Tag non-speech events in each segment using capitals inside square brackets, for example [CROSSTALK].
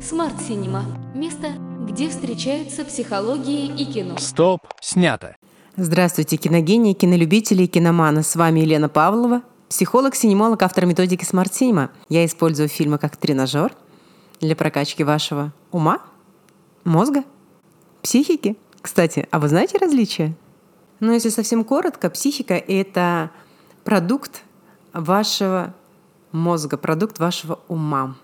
Смарт Синема. Место, где встречаются психологии и кино. Стоп, снято. Здравствуйте, киногении, кинолюбители и киноманы. С вами Елена Павлова, психолог, синемолог, автор методики Smart Cinema. Я использую фильмы как тренажер для прокачки вашего ума, мозга, психики. Кстати, а вы знаете различия? Ну, если совсем коротко, психика — это продукт вашего мозга, продукт вашего ума.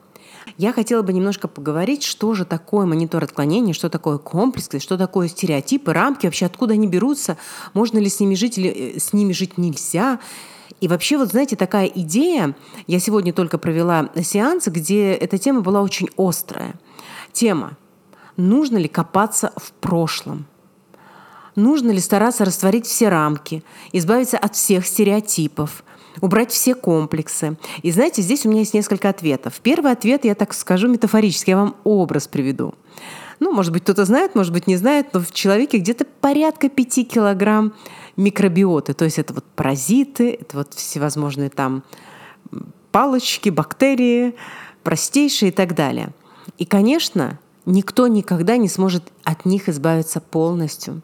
Я хотела бы немножко поговорить, что же такое монитор отклонений, что такое комплексы, что такое стереотипы, рамки, вообще откуда они берутся, можно ли с ними жить или э, с ними жить нельзя. И вообще, вот знаете, такая идея, я сегодня только провела сеанс, где эта тема была очень острая. Тема, нужно ли копаться в прошлом? Нужно ли стараться растворить все рамки, избавиться от всех стереотипов, убрать все комплексы. И знаете, здесь у меня есть несколько ответов. Первый ответ, я так скажу метафорически, я вам образ приведу. Ну, может быть, кто-то знает, может быть, не знает, но в человеке где-то порядка 5 килограмм микробиоты. То есть это вот паразиты, это вот всевозможные там палочки, бактерии, простейшие и так далее. И, конечно, никто никогда не сможет от них избавиться полностью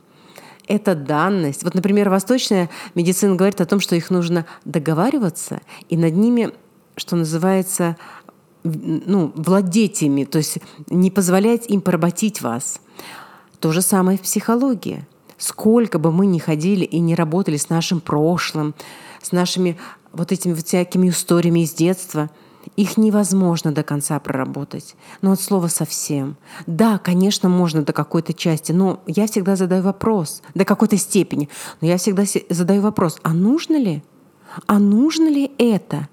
это данность. Вот, например, восточная медицина говорит о том, что их нужно договариваться и над ними, что называется, ну, владеть ими, то есть не позволять им поработить вас. То же самое в психологии. Сколько бы мы ни ходили и не работали с нашим прошлым, с нашими вот этими всякими историями из детства – их невозможно до конца проработать. Но от слова совсем. Да, конечно, можно до какой-то части, но я всегда задаю вопрос, до какой-то степени. Но я всегда задаю вопрос, а нужно ли? А нужно ли это?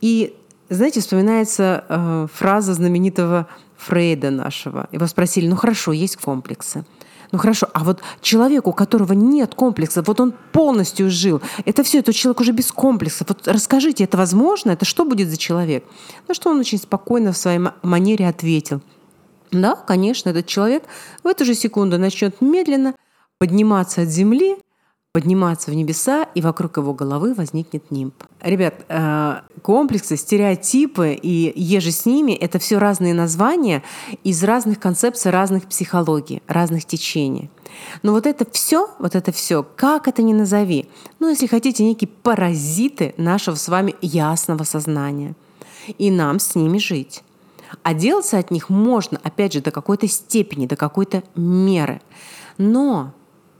И, знаете, вспоминается э, фраза знаменитого Фрейда нашего. Его спросили, ну хорошо, есть комплексы. Ну хорошо, а вот человеку, у которого нет комплексов, вот он полностью жил, это все, этот человек уже без комплексов. Вот расскажите, это возможно? Это что будет за человек? Ну что он очень спокойно в своей манере ответил. Да, конечно, этот человек в эту же секунду начнет медленно подниматься от земли, подниматься в небеса, и вокруг его головы возникнет нимб. Ребят, э, комплексы, стереотипы и еже с ними — это все разные названия из разных концепций, разных психологий, разных течений. Но вот это все, вот это все, как это ни назови, ну, если хотите, некие паразиты нашего с вами ясного сознания. И нам с ними жить. А от них можно, опять же, до какой-то степени, до какой-то меры. Но,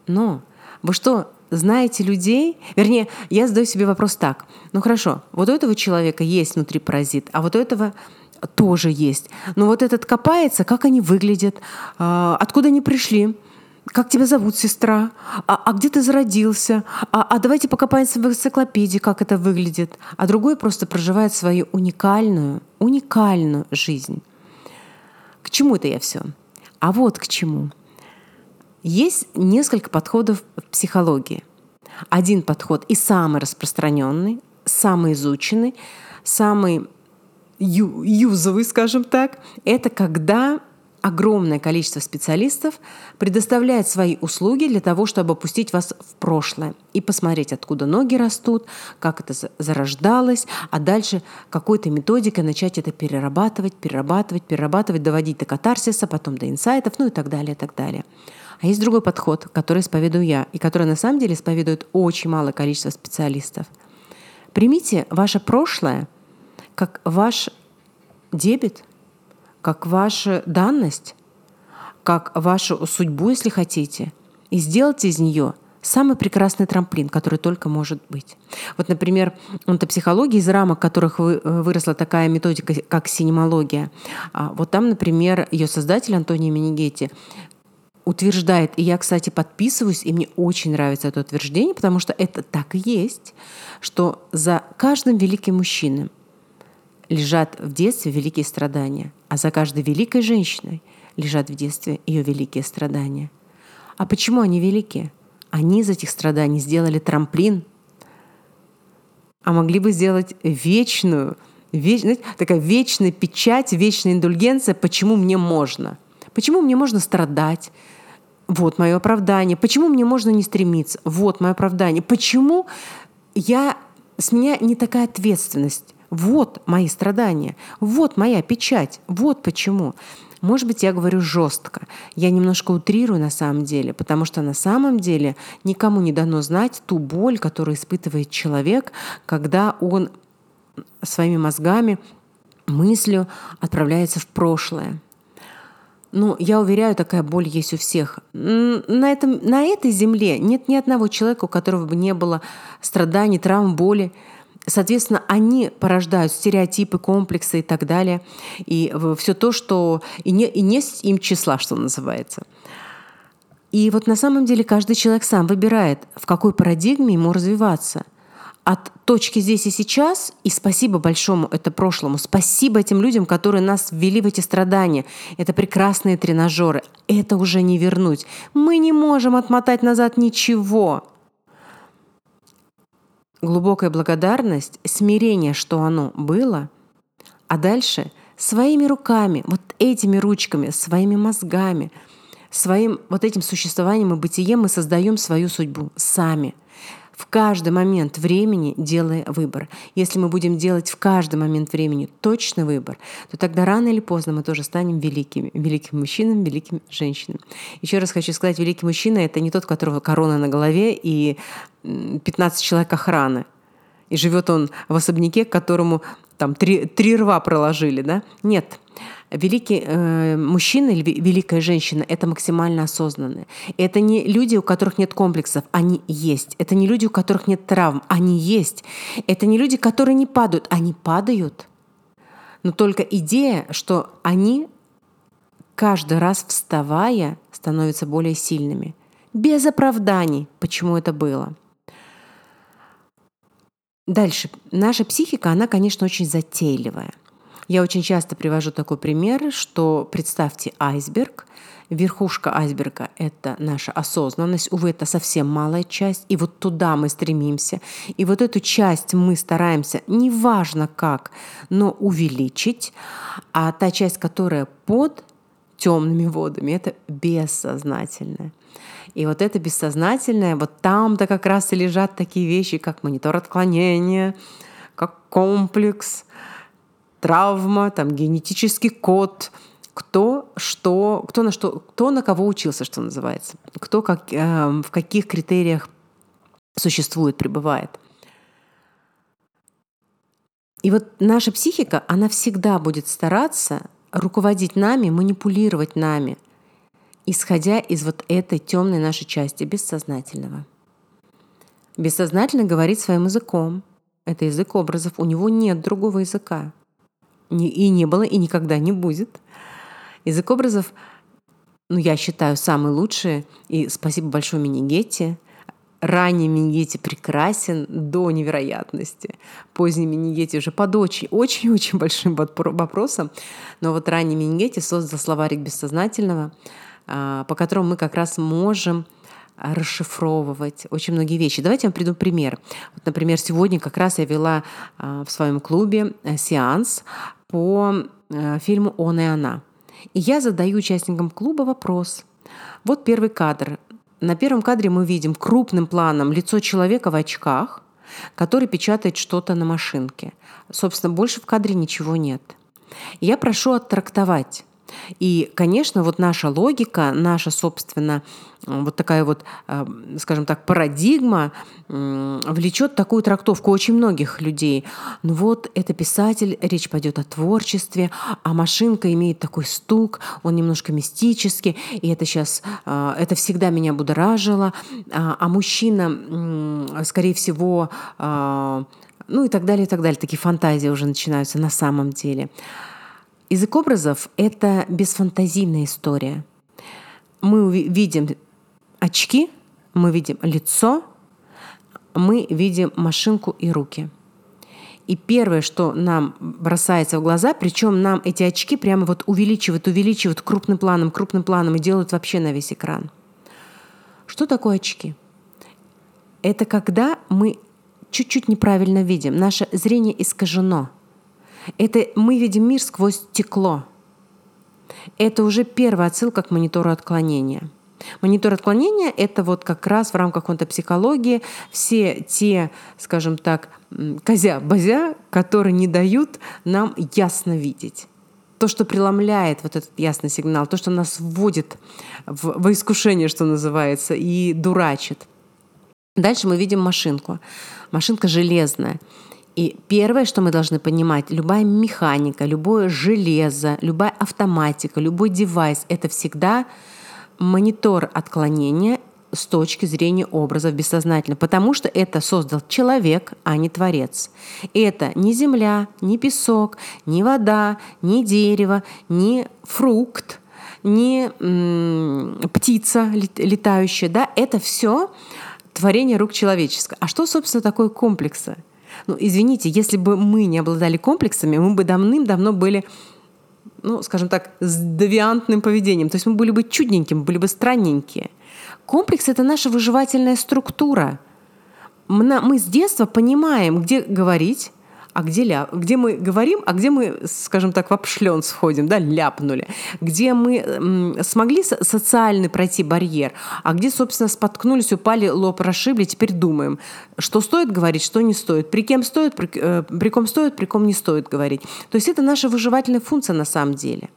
но, вы что, знаете людей, вернее, я задаю себе вопрос так. Ну хорошо, вот у этого человека есть внутри паразит, а вот у этого тоже есть. Но вот этот копается, как они выглядят, а, откуда они пришли, как тебя зовут, сестра? А, а где ты зародился? А, а давайте покопаемся в энциклопедии, как это выглядит. А другой просто проживает свою уникальную, уникальную жизнь. К чему это я все? А вот к чему – есть несколько подходов в психологии. Один подход и самый распространенный, самый изученный, самый юзовый, скажем так, это когда огромное количество специалистов предоставляет свои услуги для того, чтобы опустить вас в прошлое и посмотреть, откуда ноги растут, как это зарождалось, а дальше какой-то методикой начать это перерабатывать, перерабатывать, перерабатывать, доводить до катарсиса, потом до инсайтов, ну и так далее, и так далее. А есть другой подход, который исповедую я, и который на самом деле исповедует очень малое количество специалистов. Примите ваше прошлое как ваш дебет, как ваша данность, как вашу судьбу, если хотите, и сделайте из нее самый прекрасный трамплин, который только может быть. Вот, например, онтопсихология, из рамок которых выросла такая методика, как синемология. А вот там, например, ее создатель Антоний Минигетти утверждает, и я, кстати, подписываюсь, и мне очень нравится это утверждение, потому что это так и есть, что за каждым великим мужчиной лежат в детстве великие страдания, а за каждой великой женщиной лежат в детстве ее великие страдания. А почему они великие? Они из этих страданий сделали трамплин, а могли бы сделать вечную, веч, знаете, такая вечная печать, вечная индульгенция, почему мне можно. Почему мне можно страдать? Вот мое оправдание. Почему мне можно не стремиться? Вот мое оправдание. Почему я, с меня не такая ответственность. Вот мои страдания, вот моя печать, вот почему. Может быть, я говорю жестко. Я немножко утрирую на самом деле, потому что на самом деле никому не дано знать ту боль, которую испытывает человек, когда он своими мозгами, мыслью отправляется в прошлое. Ну, я уверяю, такая боль есть у всех. На, этом, на этой земле нет ни одного человека, у которого бы не было страданий, травм, боли. Соответственно, они порождают стереотипы, комплексы и так далее. И все то, что... И не, и не им числа, что называется. И вот на самом деле каждый человек сам выбирает, в какой парадигме ему развиваться. От точки здесь и сейчас, и спасибо большому это прошлому, спасибо этим людям, которые нас ввели в эти страдания. Это прекрасные тренажеры. Это уже не вернуть. Мы не можем отмотать назад ничего глубокая благодарность, смирение, что оно было, а дальше своими руками, вот этими ручками, своими мозгами, своим вот этим существованием и бытием мы создаем свою судьбу сами – в каждый момент времени делая выбор. Если мы будем делать в каждый момент времени точный выбор, то тогда рано или поздно мы тоже станем великими, великим мужчинами, великим женщинами. Еще раз хочу сказать, великий мужчина — это не тот, у которого корона на голове и 15 человек охраны. И живет он в особняке, к которому там три, три рва проложили, да? Нет, великий э, мужчина или великая женщина – это максимально осознанные. Это не люди, у которых нет комплексов, они есть. Это не люди, у которых нет травм, они есть. Это не люди, которые не падают, они падают. Но только идея, что они каждый раз вставая становятся более сильными. Без оправданий, почему это было. Дальше. Наша психика, она, конечно, очень затейливая – я очень часто привожу такой пример, что представьте айсберг, верхушка айсберга — это наша осознанность, увы, это совсем малая часть, и вот туда мы стремимся. И вот эту часть мы стараемся, неважно как, но увеличить, а та часть, которая под темными водами, это бессознательное. И вот это бессознательное, вот там-то как раз и лежат такие вещи, как монитор отклонения, как комплекс, травма, там, генетический код, кто что, кто на что, кто на кого учился, что называется, кто как, э, в каких критериях существует, пребывает. И вот наша психика, она всегда будет стараться руководить нами, манипулировать нами, исходя из вот этой темной нашей части бессознательного. Бессознательно говорит своим языком. Это язык образов. У него нет другого языка и не было, и никогда не будет. Язык образов, ну, я считаю, самый лучший. И спасибо большое Минигетти. Ранний Минигетти прекрасен до невероятности. Поздний Минигетти уже под очень-очень большим вопросом. Но вот ранний Минигетти создал словарик бессознательного, а, по которому мы как раз можем расшифровывать очень многие вещи. Давайте я вам приду пример. Вот, например, сегодня как раз я вела а, в своем клубе э, сеанс по э, фильму «Он и она». И я задаю участникам клуба вопрос. Вот первый кадр. На первом кадре мы видим крупным планом лицо человека в очках, который печатает что-то на машинке. Собственно, больше в кадре ничего нет. Я прошу оттрактовать и, конечно, вот наша логика, наша, собственно, вот такая вот, э, скажем так, парадигма влечет такую трактовку очень многих людей. Ну вот, это писатель, речь пойдет о творчестве, а машинка имеет такой стук, он немножко мистический, и это сейчас, э, это всегда меня будоражило, а, а мужчина, скорее всего, э, ну и так далее, и так далее. Такие фантазии уже начинаются на самом деле. Язык образов — это бесфантазийная история. Мы видим очки, мы видим лицо, мы видим машинку и руки. И первое, что нам бросается в глаза, причем нам эти очки прямо вот увеличивают, увеличивают крупным планом, крупным планом и делают вообще на весь экран. Что такое очки? Это когда мы чуть-чуть неправильно видим, наше зрение искажено – это мы видим мир сквозь стекло. Это уже первая отсылка к монитору отклонения. Монитор отклонения – это вот как раз в рамках онтопсихологии все те, скажем так, козя-бозя, которые не дают нам ясно видеть. То, что преломляет вот этот ясный сигнал, то, что нас вводит в, в искушение, что называется, и дурачит. Дальше мы видим машинку. Машинка железная. И первое, что мы должны понимать, любая механика, любое железо, любая автоматика, любой девайс – это всегда монитор отклонения с точки зрения образов бессознательно, потому что это создал человек, а не творец. Это не земля, не песок, не вода, не дерево, не фрукт, не птица летающая, да, это все творение рук человеческого. А что, собственно, такое комплексы? Ну, извините, если бы мы не обладали комплексами, мы бы давным-давно были ну, скажем так, с девиантным поведением. То есть мы были бы чудненькими, были бы странненькие. Комплекс – это наша выживательная структура. Мы с детства понимаем, где говорить, а где, ля... где мы говорим, а где мы, скажем так, в обшлен сходим, да, ляпнули, где мы смогли социальный пройти барьер, а где, собственно, споткнулись, упали, лоб расшибли, теперь думаем, что стоит говорить, что не стоит, при кем стоит, при, э, при ком стоит, при ком не стоит говорить. То есть это наша выживательная функция на самом деле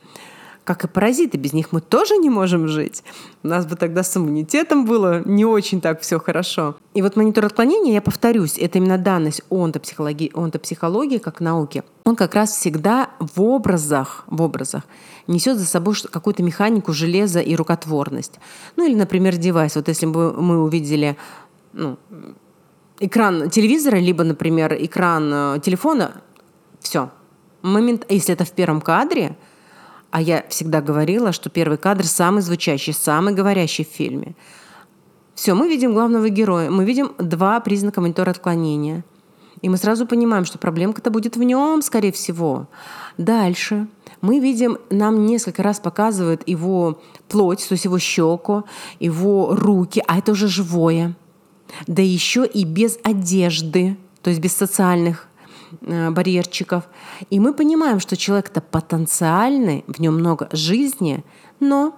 как и паразиты, без них мы тоже не можем жить. У нас бы тогда с иммунитетом было не очень так все хорошо. И вот монитор отклонения, я повторюсь, это именно данность онтопсихологии, онтопсихологии как науки. Он как раз всегда в образах, в образах несет за собой какую-то механику железа и рукотворность. Ну или, например, девайс. Вот если бы мы увидели ну, экран телевизора, либо, например, экран э, телефона, все. Момент, если это в первом кадре, а я всегда говорила, что первый кадр самый звучащий, самый говорящий в фильме. Все, мы видим главного героя, мы видим два признака монитора отклонения. И мы сразу понимаем, что проблемка-то будет в нем, скорее всего. Дальше мы видим, нам несколько раз показывают его плоть, то есть его щеку, его руки, а это уже живое. Да еще и без одежды, то есть без социальных барьерчиков. И мы понимаем, что человек-то потенциальный, в нем много жизни, но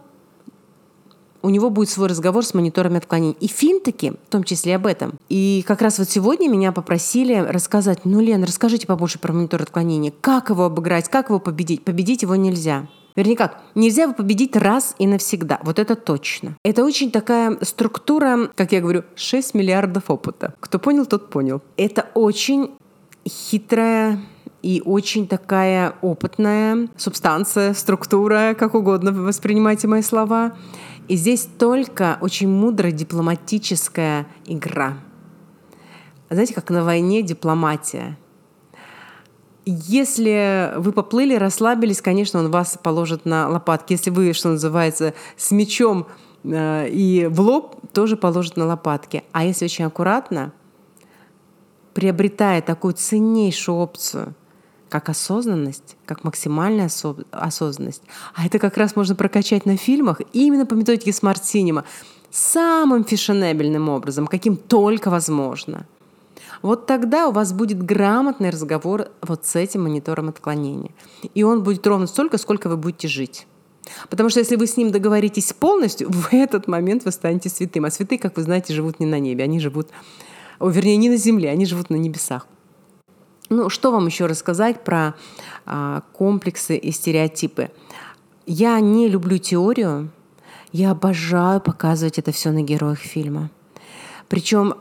у него будет свой разговор с мониторами отклонений. И фильм в том числе об этом. И как раз вот сегодня меня попросили рассказать, ну, Лен, расскажите побольше про монитор отклонений. Как его обыграть, как его победить? Победить его нельзя. Вернее как, нельзя его победить раз и навсегда. Вот это точно. Это очень такая структура, как я говорю, 6 миллиардов опыта. Кто понял, тот понял. Это очень хитрая и очень такая опытная субстанция, структура, как угодно воспринимайте мои слова. И здесь только очень мудрая дипломатическая игра. Знаете, как на войне дипломатия. Если вы поплыли, расслабились, конечно, он вас положит на лопатки. Если вы, что называется, с мечом э, и в лоб, тоже положит на лопатки. А если очень аккуратно, приобретая такую ценнейшую опцию, как осознанность, как максимальная осо- осознанность. А это как раз можно прокачать на фильмах именно по методике Smart Cinema самым фешенебельным образом, каким только возможно. Вот тогда у вас будет грамотный разговор вот с этим монитором отклонения. И он будет ровно столько, сколько вы будете жить. Потому что если вы с ним договоритесь полностью, [LAUGHS] в этот момент вы станете святым. А святые, как вы знаете, живут не на небе, они живут о, вернее, не на земле, они живут на небесах. Ну, что вам еще рассказать про а, комплексы и стереотипы? Я не люблю теорию, я обожаю показывать это все на героях фильма. Причем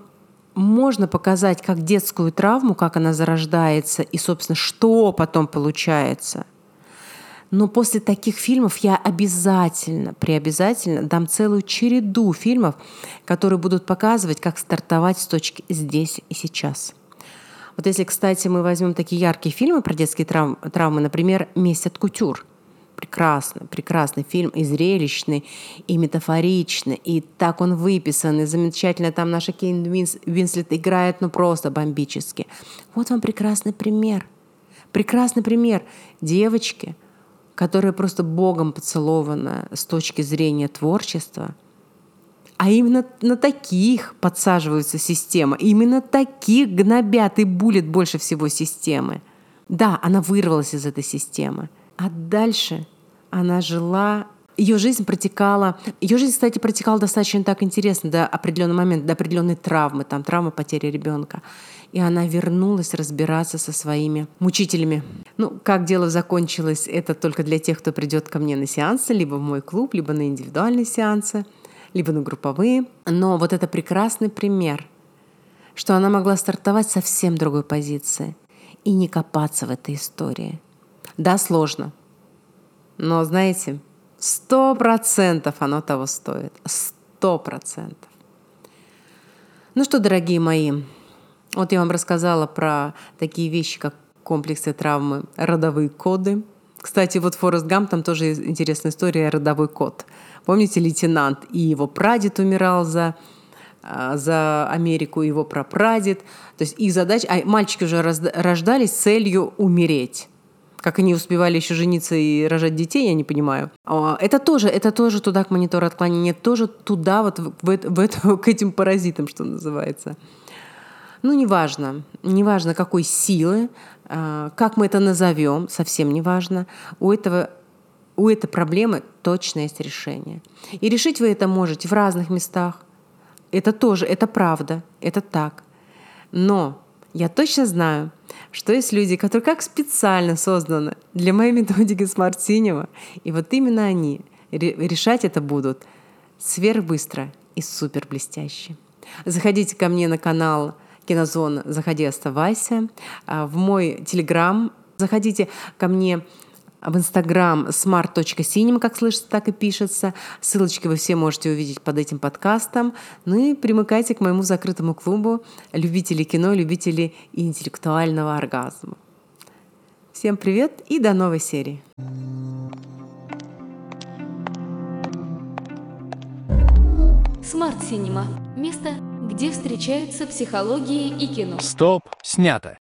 можно показать как детскую травму, как она зарождается, и, собственно, что потом получается – но после таких фильмов я обязательно, преобязательно дам целую череду фильмов, которые будут показывать, как стартовать с точки здесь и сейчас. Вот если, кстати, мы возьмем такие яркие фильмы про детские травмы, травмы например, «Месть от кутюр», прекрасный, прекрасный фильм, и зрелищный, и метафоричный, и так он выписан, и замечательно там наша Кейн Винс, Винслет играет, ну просто бомбически. Вот вам прекрасный пример. Прекрасный пример девочки – которая просто Богом поцелована с точки зрения творчества, а именно на таких подсаживаются система, именно таких гнобят и булит больше всего системы. Да, она вырвалась из этой системы, а дальше она жила ее жизнь протекала, ее жизнь, кстати, протекала достаточно так интересно до определенного момента, до определенной травмы, там травма потери ребенка. И она вернулась разбираться со своими мучителями. Ну, как дело закончилось, это только для тех, кто придет ко мне на сеансы, либо в мой клуб, либо на индивидуальные сеансы, либо на групповые. Но вот это прекрасный пример, что она могла стартовать совсем другой позиции и не копаться в этой истории. Да, сложно. Но, знаете, Сто процентов оно того стоит. Сто процентов. Ну что, дорогие мои, вот я вам рассказала про такие вещи, как комплексы травмы, родовые коды. Кстати, вот Форест Гам, там тоже интересная история, родовой код. Помните, лейтенант и его прадед умирал за а, за Америку его прапрадед. То есть их задача... А мальчики уже рождались с целью умереть. Как они успевали еще жениться и рожать детей, я не понимаю. А, это тоже, это тоже туда к монитору отклонения, тоже туда вот в, в, это, [LAUGHS] к этим паразитам, что называется. Ну, неважно, неважно какой силы, а, как мы это назовем, совсем неважно. У этого у этой проблемы точно есть решение. И решить вы это можете в разных местах. Это тоже, это правда, это так. Но я точно знаю, что есть люди, которые как специально созданы для моей методики Смарт Синего, и вот именно они решать это будут сверхбыстро и супер блестяще. Заходите ко мне на канал Кинозона. «Заходи, оставайся», а, в мой телеграм, заходите ко мне в Инстаграм smart.cinema, как слышится, так и пишется. Ссылочки вы все можете увидеть под этим подкастом. Ну и примыкайте к моему закрытому клубу любителей кино, любителей интеллектуального оргазма. Всем привет и до новой серии. Смарт Синема. Место, где встречаются психология и кино. Стоп, снято.